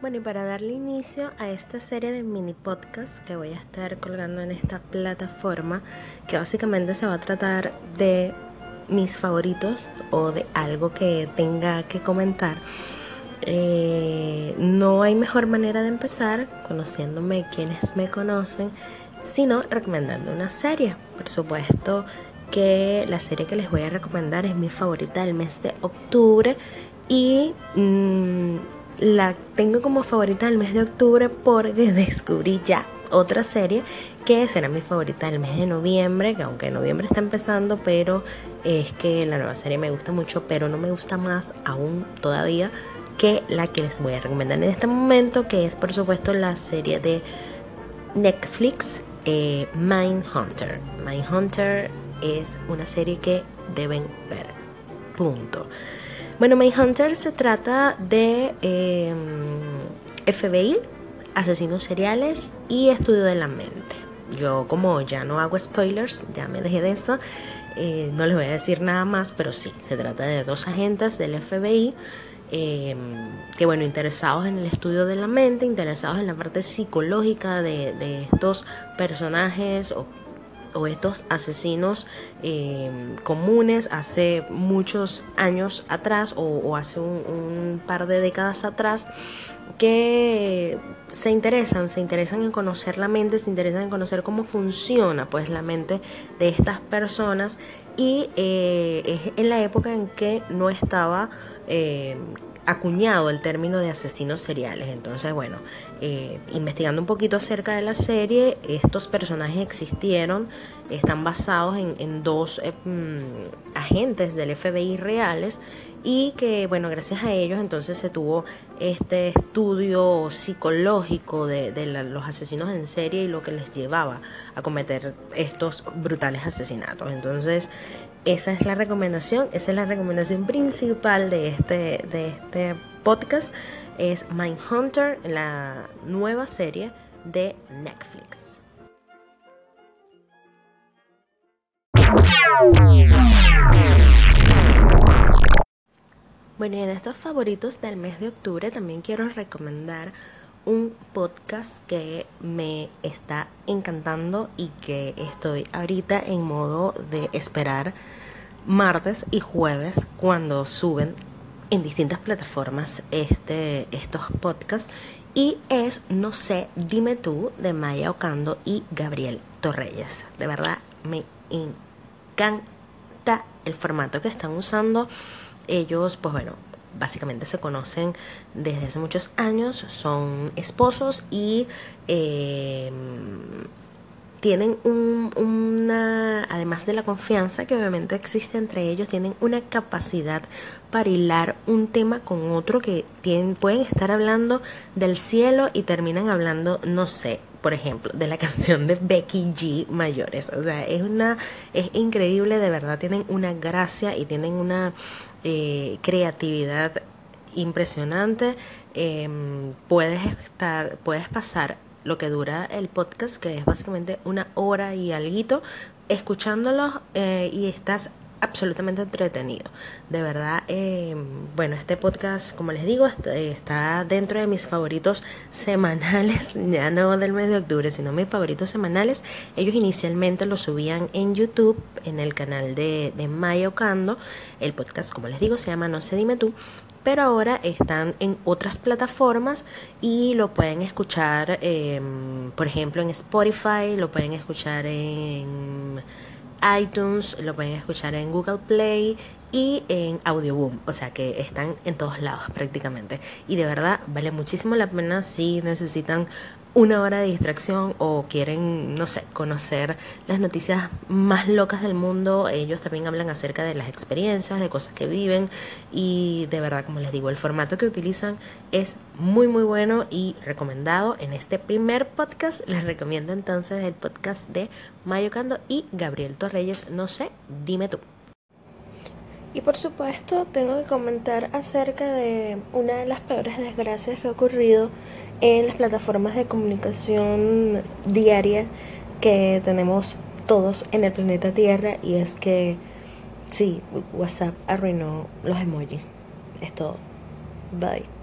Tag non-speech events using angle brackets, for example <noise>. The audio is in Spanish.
Bueno, y para darle inicio a esta serie de mini podcasts que voy a estar colgando en esta plataforma, que básicamente se va a tratar de mis favoritos o de algo que tenga que comentar. Eh, no hay mejor manera de empezar conociéndome quienes me conocen, sino recomendando una serie. Por supuesto que la serie que les voy a recomendar es mi favorita del mes de octubre y... Mmm, la tengo como favorita del mes de octubre porque <laughs> descubrí ya otra serie que será mi favorita del mes de noviembre, que aunque noviembre está empezando, pero es que la nueva serie me gusta mucho, pero no me gusta más aún todavía que la que les voy a recomendar en este momento, que es por supuesto la serie de Netflix eh, Mindhunter. Mindhunter es una serie que deben ver. Punto. Bueno, Hunter se trata de em, FBI, asesinos seriales y estudio de la mente. Yo como ya no hago spoilers, ya me dejé de eso, eh, no les voy a decir nada más, pero sí, se trata de dos agentes del FBI em, que bueno, interesados en el estudio de la mente, interesados en la parte psicológica de, de estos personajes o o estos asesinos eh, comunes hace muchos años atrás o, hace un, par de décadas atrás que se interesan, se interesan en conocer la mente, se interesan en conocer cómo funciona pues la mente de estas personas y eh, es en la época en que no estaba eh, acuñado el término de asesinos seriales. Entonces, bueno, eh, investigando un poquito acerca de la serie, estos personajes existieron, están basados en, dos eh, mm, agentes del FBI reales y que, bueno, gracias a ellos entonces se tuvo este estudio psicológico de, de los asesinos en serie y lo que les llevaba a cometer estos brutales asesinatos. Entonces, esa es la recomendación, esa es la recomendación principal de este, de este podcast. Es Mindhunter, la nueva serie de Netflix. Bueno, y en estos favoritos del mes de octubre también quiero recomendar un podcast que me está encantando y que estoy ahorita en modo de esperar martes y jueves cuando suben en distintas plataformas este, estos podcasts y es No sé, dime tú de Maya Ocando y Gabriel Torreyes. De verdad me encanta el formato que están usando. Ellos, pues bueno, básicamente se conocen desde hace muchos años, son esposos y eh, tienen una, además de la confianza que obviamente existe entre ellos, tienen una capacidad para hilar un tema con otro que tienen, pueden estar hablando del cielo y terminan hablando, no sé, por ejemplo, de la <laughs> canción de Becky G Mayores. O sea, es una, es increíble, de verdad, tienen una gracia y tienen una eh, creatividad impresionante. Em, puedes estar, puedes pasar lo que dura el podcast, que es básicamente una hora y algo, escuchándolos eh, y estás absolutamente entretenido. De verdad, eh, bueno, este podcast, como les digo, está, dentro de mis favoritos semanales, <laughs> ya no del mes de octubre, sino mis favoritos semanales. Ellos inicialmente lo subían en YouTube, en el canal de, de Maya Ocando. El podcast, como les digo, se llama No sé, dime tú. Pero ahora están en otras plataformas y lo pueden escuchar, em, por ejemplo, en Spotify, lo pueden escuchar en iTunes, lo pueden escuchar en Google Play y en Audioboom, o sea que están en todos lados prácticamente. Y de verdad vale muchísimo la pena si necesitan una hora de distracción o quieren, no sé, conocer las noticias más locas del mundo. Ellos también hablan acerca de las experiencias, de cosas que viven y de verdad, como les digo, el formato que utilizan es muy muy bueno y recomendado. En este primer podcast les recomiendo entonces el podcast de Mayo Cando y Gabriel Torreyes, no sé, dime tú. Y por supuesto tengo que comentar acerca de una de las peores desgracias que ha ocurrido en las plataformas de comunicación diaria que tenemos todos en el planeta Tierra y es que sí, WhatsApp arruinó los emojis. Es todo. Bye.